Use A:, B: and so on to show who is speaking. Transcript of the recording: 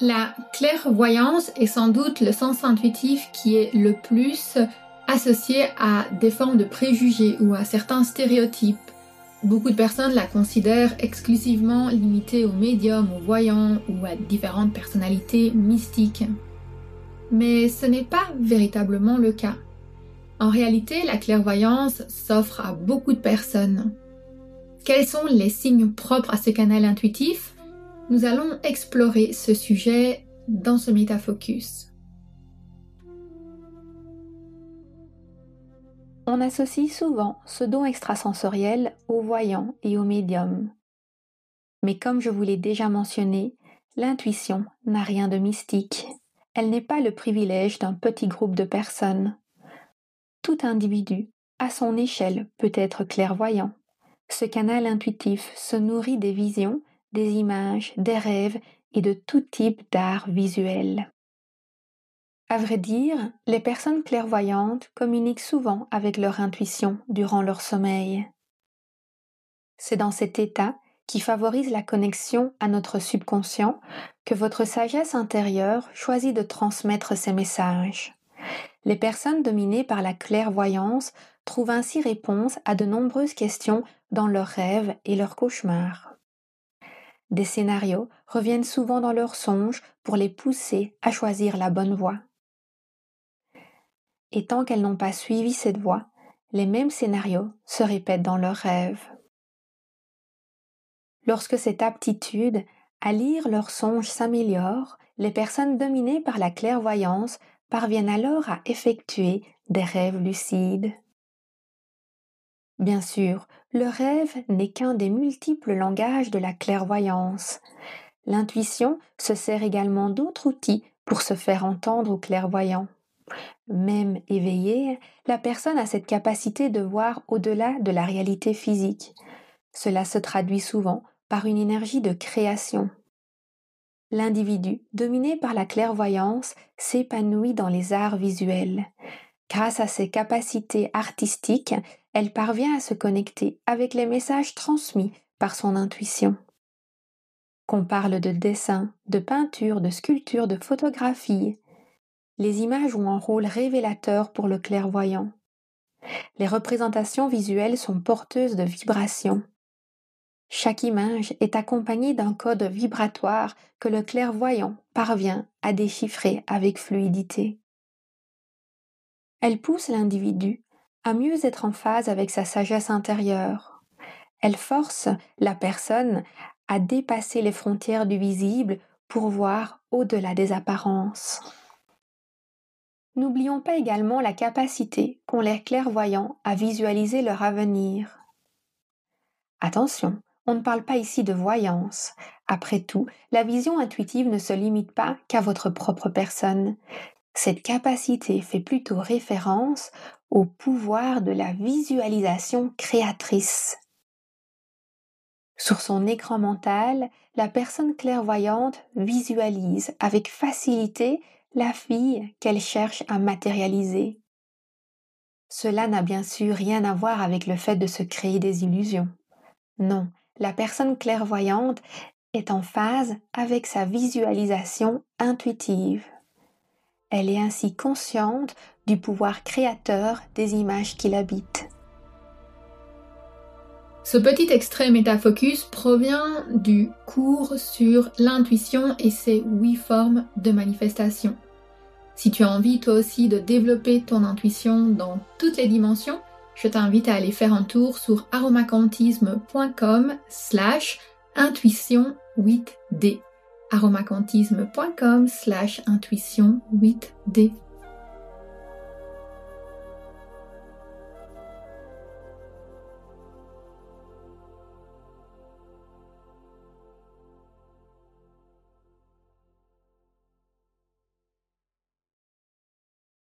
A: La clairvoyance est sans doute le sens intuitif qui est le plus associé à des formes de préjugés ou à certains stéréotypes. Beaucoup de personnes la considèrent exclusivement limitée aux médiums, aux voyants ou à différentes personnalités mystiques. Mais ce n'est pas véritablement le cas. En réalité, la clairvoyance s'offre à beaucoup de personnes. Quels sont les signes propres à ce canal intuitif? Nous allons explorer ce sujet dans ce métafocus.
B: On associe souvent ce don extrasensoriel aux voyants et aux médiums. Mais comme je vous l'ai déjà mentionné, l'intuition n'a rien de mystique. Elle n'est pas le privilège d'un petit groupe de personnes. Tout individu, à son échelle, peut être clairvoyant. Ce canal intuitif se nourrit des visions, des images, des rêves et de tout type d'art visuel. À vrai dire, les personnes clairvoyantes communiquent souvent avec leur intuition durant leur sommeil. C'est dans cet état qui favorise la connexion à notre subconscient que votre sagesse intérieure choisit de transmettre ces messages. Les personnes dominées par la clairvoyance trouvent ainsi réponse à de nombreuses questions dans leurs rêves et leurs cauchemars. Des scénarios reviennent souvent dans leurs songes pour les pousser à choisir la bonne voie. Et tant qu'elles n'ont pas suivi cette voie, les mêmes scénarios se répètent dans leurs rêves. Lorsque cette aptitude à lire leurs songes s'améliore, les personnes dominées par la clairvoyance parviennent alors à effectuer des rêves lucides. Bien sûr, le rêve n'est qu'un des multiples langages de la clairvoyance. L'intuition se sert également d'autres outils pour se faire entendre aux clairvoyants. Même éveillée, la personne a cette capacité de voir au-delà de la réalité physique. Cela se traduit souvent par une énergie de création. L'individu, dominé par la clairvoyance, s'épanouit dans les arts visuels. Grâce à ses capacités artistiques, elle parvient à se connecter avec les messages transmis par son intuition. Qu'on parle de dessin, de peinture, de sculpture, de photographie, les images ont un rôle révélateur pour le clairvoyant. Les représentations visuelles sont porteuses de vibrations. Chaque image est accompagnée d'un code vibratoire que le clairvoyant parvient à déchiffrer avec fluidité. Elle pousse l'individu à mieux être en phase avec sa sagesse intérieure. Elle force la personne à dépasser les frontières du visible pour voir au-delà des apparences. N'oublions pas également la capacité qu'ont les clairvoyants à visualiser leur avenir. Attention, on ne parle pas ici de voyance. Après tout, la vision intuitive ne se limite pas qu'à votre propre personne. Cette capacité fait plutôt référence au pouvoir de la visualisation créatrice. Sur son écran mental, la personne clairvoyante visualise avec facilité la fille qu'elle cherche à matérialiser. Cela n'a bien sûr rien à voir avec le fait de se créer des illusions. Non, la personne clairvoyante est en phase avec sa visualisation intuitive. Elle est ainsi consciente du pouvoir créateur des images qui l'habitent.
A: Ce petit extrait métafocus provient du cours sur l'intuition et ses huit formes de manifestation. Si tu as envie toi aussi de développer ton intuition dans toutes les dimensions, je t'invite à aller faire un tour sur aromacantisme.com slash intuition 8D. aromacantisme.com slash intuition 8D.